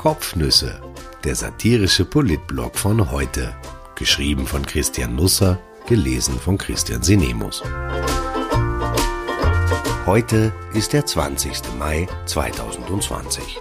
Kopfnüsse, der satirische Politblog von heute. Geschrieben von Christian Nusser, gelesen von Christian Sinemus. Heute ist der 20. Mai 2020.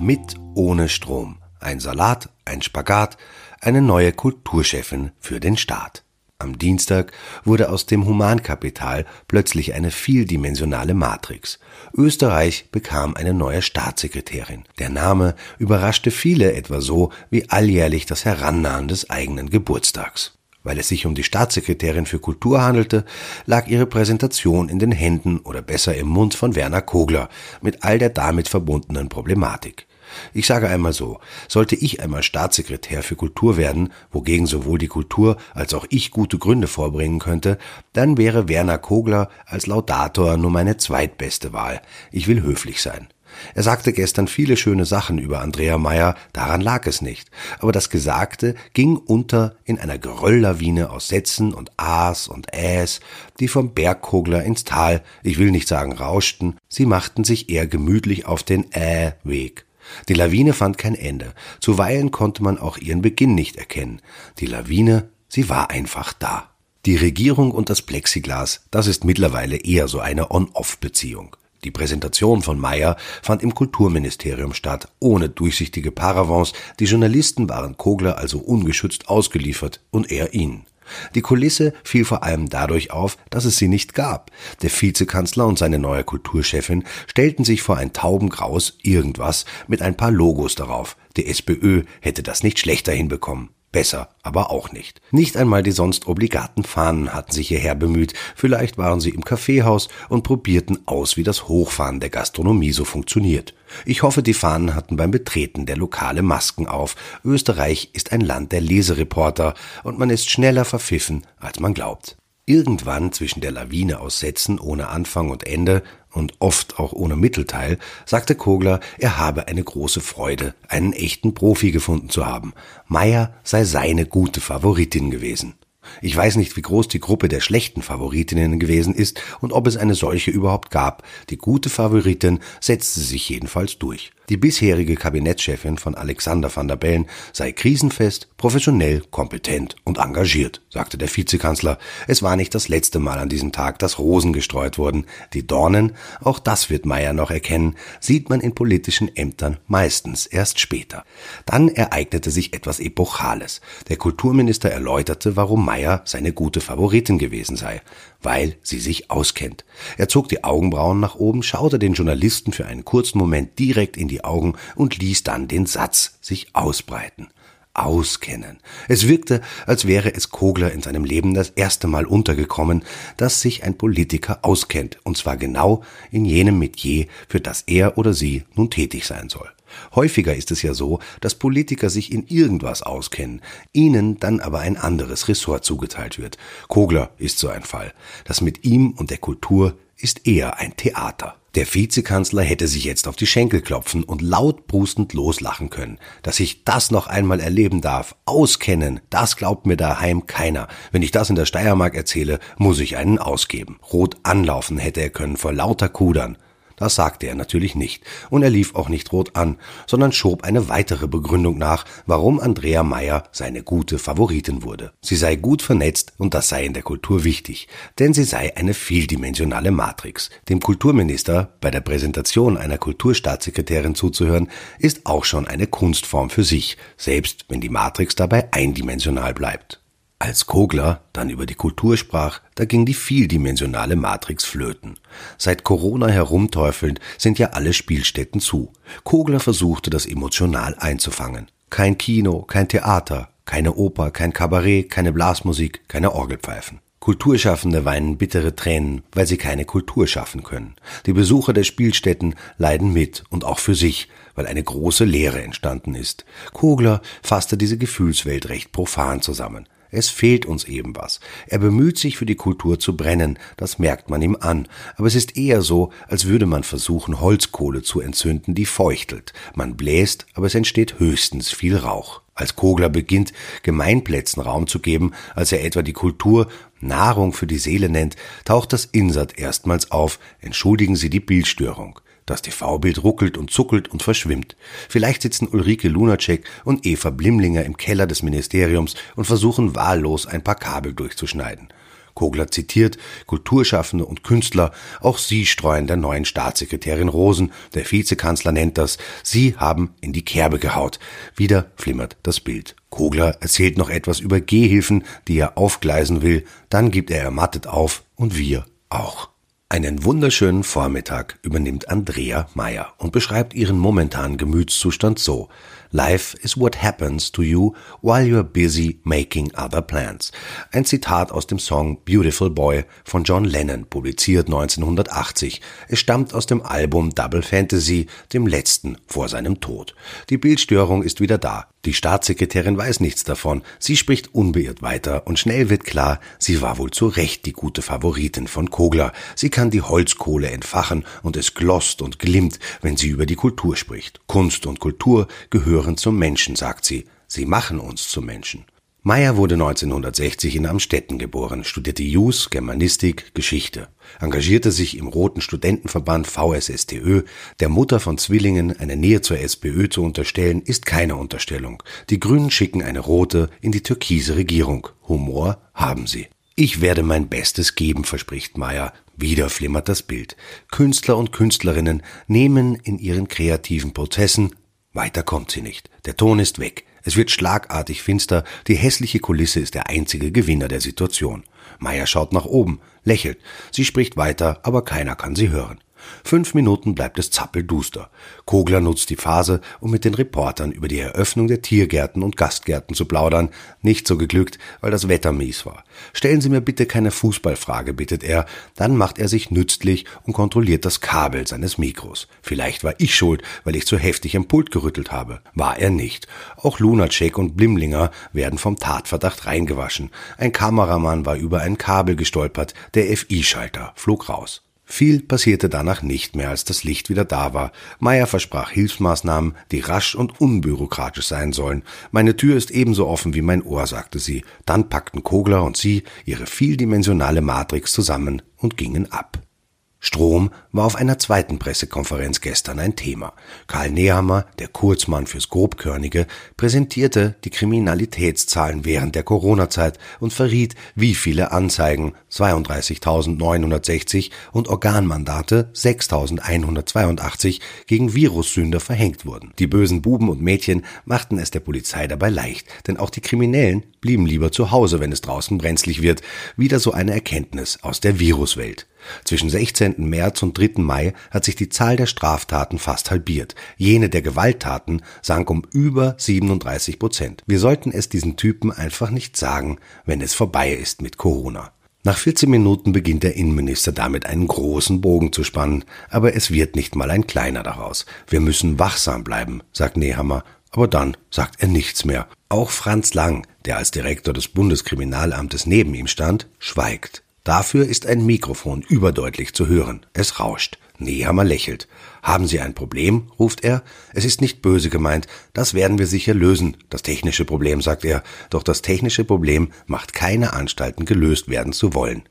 Mit ohne Strom. Ein Salat, ein Spagat, eine neue Kulturchefin für den Staat. Am Dienstag wurde aus dem Humankapital plötzlich eine vieldimensionale Matrix. Österreich bekam eine neue Staatssekretärin. Der Name überraschte viele etwa so wie alljährlich das Herannahen des eigenen Geburtstags. Weil es sich um die Staatssekretärin für Kultur handelte, lag ihre Präsentation in den Händen oder besser im Mund von Werner Kogler mit all der damit verbundenen Problematik. Ich sage einmal so, sollte ich einmal Staatssekretär für Kultur werden, wogegen sowohl die Kultur als auch ich gute Gründe vorbringen könnte, dann wäre Werner Kogler als Laudator nur meine zweitbeste Wahl. Ich will höflich sein. Er sagte gestern viele schöne Sachen über Andrea Meyer, daran lag es nicht. Aber das Gesagte ging unter in einer Gerölllawine aus Sätzen und A's und Äs, die vom Bergkogler ins Tal, ich will nicht sagen rauschten, sie machten sich eher gemütlich auf den Ä-Weg. Die Lawine fand kein Ende. Zuweilen konnte man auch ihren Beginn nicht erkennen. Die Lawine, sie war einfach da. Die Regierung und das Plexiglas, das ist mittlerweile eher so eine On-Off-Beziehung. Die Präsentation von Meyer fand im Kulturministerium statt, ohne durchsichtige Paravents. Die Journalisten waren Kogler also ungeschützt ausgeliefert und er ihnen. Die Kulisse fiel vor allem dadurch auf, dass es sie nicht gab. Der Vizekanzler und seine neue Kulturchefin stellten sich vor ein taubengraues Irgendwas mit ein paar Logos darauf. Die SPÖ hätte das nicht schlechter hinbekommen. Besser aber auch nicht. Nicht einmal die sonst obligaten Fahnen hatten sich hierher bemüht. Vielleicht waren sie im Kaffeehaus und probierten aus, wie das Hochfahren der Gastronomie so funktioniert. Ich hoffe, die Fahnen hatten beim Betreten der Lokale Masken auf. Österreich ist ein Land der Lesereporter und man ist schneller verpfiffen, als man glaubt. Irgendwann zwischen der Lawine aus Sätzen ohne Anfang und Ende und oft auch ohne Mittelteil, sagte Kogler, er habe eine große Freude, einen echten Profi gefunden zu haben. Meyer sei seine gute Favoritin gewesen. Ich weiß nicht, wie groß die Gruppe der schlechten Favoritinnen gewesen ist und ob es eine solche überhaupt gab. Die gute Favoritin setzte sich jedenfalls durch. Die bisherige Kabinettschefin von Alexander van der Bellen sei krisenfest, professionell, kompetent und engagiert, sagte der Vizekanzler. Es war nicht das letzte Mal an diesem Tag, dass Rosen gestreut wurden. Die Dornen, auch das wird Meyer noch erkennen, sieht man in politischen Ämtern meistens erst später. Dann ereignete sich etwas Epochales. Der Kulturminister erläuterte, warum Meyer seine gute Favoritin gewesen sei weil sie sich auskennt. Er zog die Augenbrauen nach oben, schaute den Journalisten für einen kurzen Moment direkt in die Augen und ließ dann den Satz sich ausbreiten. Auskennen. Es wirkte, als wäre es Kogler in seinem Leben das erste Mal untergekommen, dass sich ein Politiker auskennt, und zwar genau in jenem Metier, für das er oder sie nun tätig sein soll. Häufiger ist es ja so, dass Politiker sich in irgendwas auskennen, ihnen dann aber ein anderes Ressort zugeteilt wird. Kogler ist so ein Fall. Das mit ihm und der Kultur ist eher ein Theater. Der Vizekanzler hätte sich jetzt auf die Schenkel klopfen und laut brustend loslachen können. Dass ich das noch einmal erleben darf, auskennen, das glaubt mir daheim keiner. Wenn ich das in der Steiermark erzähle, muss ich einen ausgeben. Rot anlaufen hätte er können vor lauter Kudern. Das sagte er natürlich nicht, und er lief auch nicht rot an, sondern schob eine weitere Begründung nach, warum Andrea Meyer seine gute Favoritin wurde. Sie sei gut vernetzt und das sei in der Kultur wichtig, denn sie sei eine vieldimensionale Matrix. Dem Kulturminister bei der Präsentation einer Kulturstaatssekretärin zuzuhören, ist auch schon eine Kunstform für sich, selbst wenn die Matrix dabei eindimensional bleibt. Als Kogler dann über die Kultur sprach, da ging die vieldimensionale Matrix flöten. Seit Corona herumteufelnd sind ja alle Spielstätten zu. Kogler versuchte das emotional einzufangen. Kein Kino, kein Theater, keine Oper, kein Kabarett, keine Blasmusik, keine Orgelpfeifen. Kulturschaffende weinen bittere Tränen, weil sie keine Kultur schaffen können. Die Besucher der Spielstätten leiden mit und auch für sich, weil eine große Leere entstanden ist. Kogler fasste diese Gefühlswelt recht profan zusammen. Es fehlt uns eben was. Er bemüht sich für die Kultur zu brennen, das merkt man ihm an, aber es ist eher so, als würde man versuchen, Holzkohle zu entzünden, die feuchtelt. Man bläst, aber es entsteht höchstens viel Rauch. Als Kogler beginnt, Gemeinplätzen Raum zu geben, als er etwa die Kultur Nahrung für die Seele nennt, taucht das Insert erstmals auf, entschuldigen Sie die Bildstörung. Das TV-Bild ruckelt und zuckelt und verschwimmt. Vielleicht sitzen Ulrike Lunacek und Eva Blimlinger im Keller des Ministeriums und versuchen wahllos ein paar Kabel durchzuschneiden. Kogler zitiert Kulturschaffende und Künstler, auch sie streuen der neuen Staatssekretärin Rosen, der Vizekanzler nennt das, sie haben in die Kerbe gehaut. Wieder flimmert das Bild. Kogler erzählt noch etwas über Gehhilfen, die er aufgleisen will, dann gibt er ermattet auf und wir auch. Einen wunderschönen Vormittag übernimmt Andrea Meyer und beschreibt ihren momentanen Gemütszustand so. Life is what happens to you while you're busy making other plans. Ein Zitat aus dem Song Beautiful Boy von John Lennon, publiziert 1980. Es stammt aus dem Album Double Fantasy, dem letzten vor seinem Tod. Die Bildstörung ist wieder da. Die Staatssekretärin weiß nichts davon. Sie spricht unbeirrt weiter und schnell wird klar, sie war wohl zu Recht die gute Favoritin von Kogler. Sie kann die Holzkohle entfachen und es glosst und glimmt, wenn sie über die Kultur spricht. Kunst und Kultur gehören zum Menschen, sagt sie. Sie machen uns zu Menschen. Meyer wurde 1960 in Amstetten geboren, studierte Jus, Germanistik, Geschichte, engagierte sich im Roten Studentenverband VSSTÖ. Der Mutter von Zwillingen eine Nähe zur SPÖ zu unterstellen, ist keine Unterstellung. Die Grünen schicken eine rote in die türkise Regierung. Humor haben sie. Ich werde mein Bestes geben, verspricht Meyer. Wieder flimmert das Bild. Künstler und Künstlerinnen nehmen in ihren kreativen Prozessen weiter kommt sie nicht. Der Ton ist weg. Es wird schlagartig finster, die hässliche Kulisse ist der einzige Gewinner der Situation. Meier schaut nach oben, lächelt. Sie spricht weiter, aber keiner kann sie hören. Fünf Minuten bleibt es zappelduster. Kogler nutzt die Phase, um mit den Reportern über die Eröffnung der Tiergärten und Gastgärten zu plaudern. Nicht so geglückt, weil das Wetter mies war. Stellen Sie mir bitte keine Fußballfrage, bittet er. Dann macht er sich nützlich und kontrolliert das Kabel seines Mikros. Vielleicht war ich schuld, weil ich zu heftig am Pult gerüttelt habe. War er nicht. Auch Lunacek und Blimlinger werden vom Tatverdacht reingewaschen. Ein Kameramann war über ein Kabel gestolpert. Der FI-Schalter flog raus. Viel passierte danach nicht mehr, als das Licht wieder da war. Meyer versprach Hilfsmaßnahmen, die rasch und unbürokratisch sein sollen. Meine Tür ist ebenso offen wie mein Ohr, sagte sie. Dann packten Kogler und sie ihre vieldimensionale Matrix zusammen und gingen ab. Strom war auf einer zweiten Pressekonferenz gestern ein Thema. Karl Nehammer, der Kurzmann fürs Grobkörnige, präsentierte die Kriminalitätszahlen während der Corona-Zeit und verriet, wie viele Anzeigen 32.960 und Organmandate 6.182 gegen Virussünder verhängt wurden. Die bösen Buben und Mädchen machten es der Polizei dabei leicht, denn auch die Kriminellen blieben lieber zu Hause, wenn es draußen brenzlig wird. Wieder so eine Erkenntnis aus der Viruswelt. Zwischen 16. März und 3. Mai hat sich die Zahl der Straftaten fast halbiert. Jene der Gewalttaten sank um über 37 Prozent. Wir sollten es diesen Typen einfach nicht sagen, wenn es vorbei ist mit Corona. Nach 14 Minuten beginnt der Innenminister damit einen großen Bogen zu spannen, aber es wird nicht mal ein kleiner daraus. Wir müssen wachsam bleiben, sagt Nehammer, aber dann sagt er nichts mehr. Auch Franz Lang, der als Direktor des Bundeskriminalamtes neben ihm stand, schweigt. Dafür ist ein Mikrofon überdeutlich zu hören. Es rauscht. Nehammer lächelt. Haben Sie ein Problem? ruft er. Es ist nicht böse gemeint. Das werden wir sicher lösen. Das technische Problem, sagt er. Doch das technische Problem macht keine Anstalten, gelöst werden zu wollen.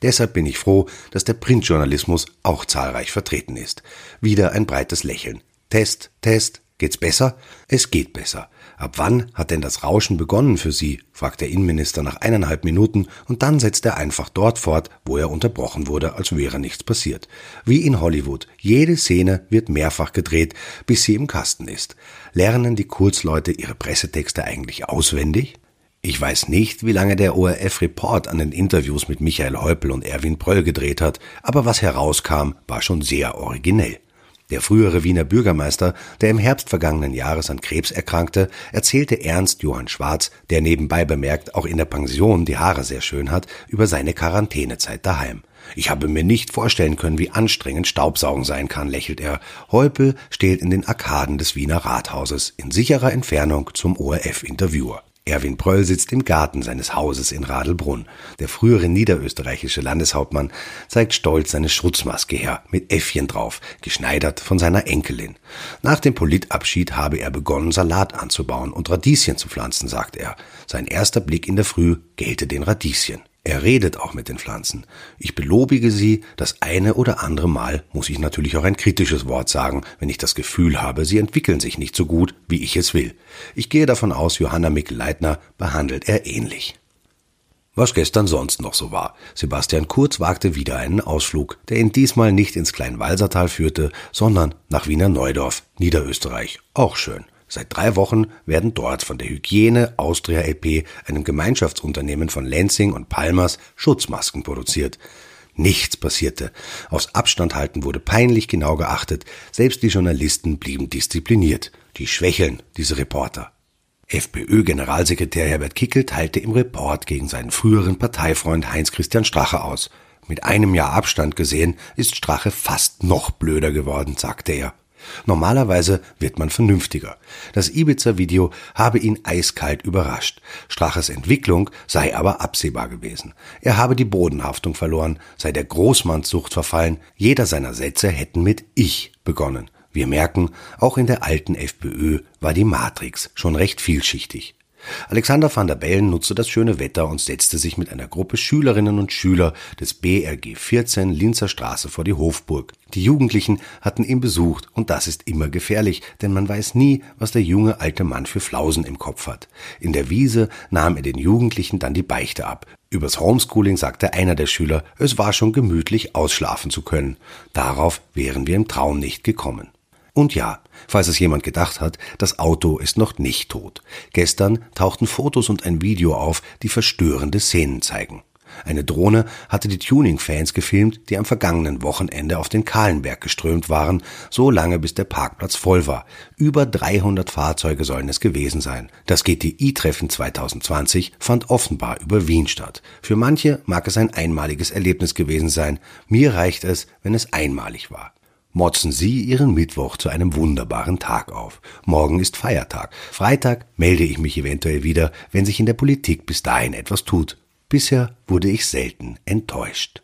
Deshalb bin ich froh, dass der Printjournalismus auch zahlreich vertreten ist. Wieder ein breites Lächeln. Test, Test. Geht's besser? Es geht besser. Ab wann hat denn das Rauschen begonnen für Sie? fragt der Innenminister nach eineinhalb Minuten und dann setzt er einfach dort fort, wo er unterbrochen wurde, als wäre nichts passiert. Wie in Hollywood. Jede Szene wird mehrfach gedreht, bis sie im Kasten ist. Lernen die Kurzleute ihre Pressetexte eigentlich auswendig? Ich weiß nicht, wie lange der ORF-Report an den Interviews mit Michael Häupl und Erwin Pröll gedreht hat, aber was herauskam, war schon sehr originell. Der frühere Wiener Bürgermeister, der im Herbst vergangenen Jahres an Krebs erkrankte, erzählte Ernst Johann Schwarz, der nebenbei bemerkt auch in der Pension die Haare sehr schön hat, über seine Quarantänezeit daheim. Ich habe mir nicht vorstellen können, wie anstrengend Staubsaugen sein kann, lächelt er. Heupel steht in den Arkaden des Wiener Rathauses in sicherer Entfernung zum ORF-Interviewer. Erwin Pröll sitzt im Garten seines Hauses in Radelbrunn. Der frühere niederösterreichische Landeshauptmann zeigt stolz seine Schutzmaske her, mit Äffchen drauf, geschneidert von seiner Enkelin. Nach dem Politabschied habe er begonnen, Salat anzubauen und Radieschen zu pflanzen, sagt er. Sein erster Blick in der Früh gelte den Radieschen. Er redet auch mit den Pflanzen. Ich belobige sie, das eine oder andere Mal muss ich natürlich auch ein kritisches Wort sagen, wenn ich das Gefühl habe, sie entwickeln sich nicht so gut, wie ich es will. Ich gehe davon aus, Johanna Mikl-Leitner behandelt er ähnlich. Was gestern sonst noch so war. Sebastian Kurz wagte wieder einen Ausflug, der ihn diesmal nicht ins Kleinwalsertal führte, sondern nach Wiener Neudorf, Niederösterreich. Auch schön. Seit drei Wochen werden dort von der Hygiene Austria LP, einem Gemeinschaftsunternehmen von Lenzing und Palmers, Schutzmasken produziert. Nichts passierte. Aufs Abstand halten wurde peinlich genau geachtet. Selbst die Journalisten blieben diszipliniert. Die schwächeln, diese Reporter. FPÖ-Generalsekretär Herbert Kickel teilte im Report gegen seinen früheren Parteifreund Heinz-Christian Strache aus. Mit einem Jahr Abstand gesehen ist Strache fast noch blöder geworden, sagte er. Normalerweise wird man vernünftiger. Das Ibiza-Video habe ihn eiskalt überrascht. Straches Entwicklung sei aber absehbar gewesen. Er habe die Bodenhaftung verloren, sei der Großmannssucht verfallen. Jeder seiner Sätze hätten mit Ich begonnen. Wir merken, auch in der alten FPÖ war die Matrix schon recht vielschichtig. Alexander van der Bellen nutzte das schöne Wetter und setzte sich mit einer Gruppe Schülerinnen und Schüler des BRG 14 Linzer Straße vor die Hofburg. Die Jugendlichen hatten ihn besucht und das ist immer gefährlich, denn man weiß nie, was der junge alte Mann für Flausen im Kopf hat. In der Wiese nahm er den Jugendlichen dann die Beichte ab. Übers Homeschooling sagte einer der Schüler, es war schon gemütlich ausschlafen zu können. Darauf wären wir im Traum nicht gekommen. Und ja, falls es jemand gedacht hat, das Auto ist noch nicht tot. Gestern tauchten Fotos und ein Video auf, die verstörende Szenen zeigen. Eine Drohne hatte die Tuning-Fans gefilmt, die am vergangenen Wochenende auf den Kahlenberg geströmt waren, so lange bis der Parkplatz voll war. Über 300 Fahrzeuge sollen es gewesen sein. Das GTI-Treffen 2020 fand offenbar über Wien statt. Für manche mag es ein einmaliges Erlebnis gewesen sein. Mir reicht es, wenn es einmalig war motzen Sie Ihren Mittwoch zu einem wunderbaren Tag auf. Morgen ist Feiertag. Freitag melde ich mich eventuell wieder, wenn sich in der Politik bis dahin etwas tut. Bisher wurde ich selten enttäuscht.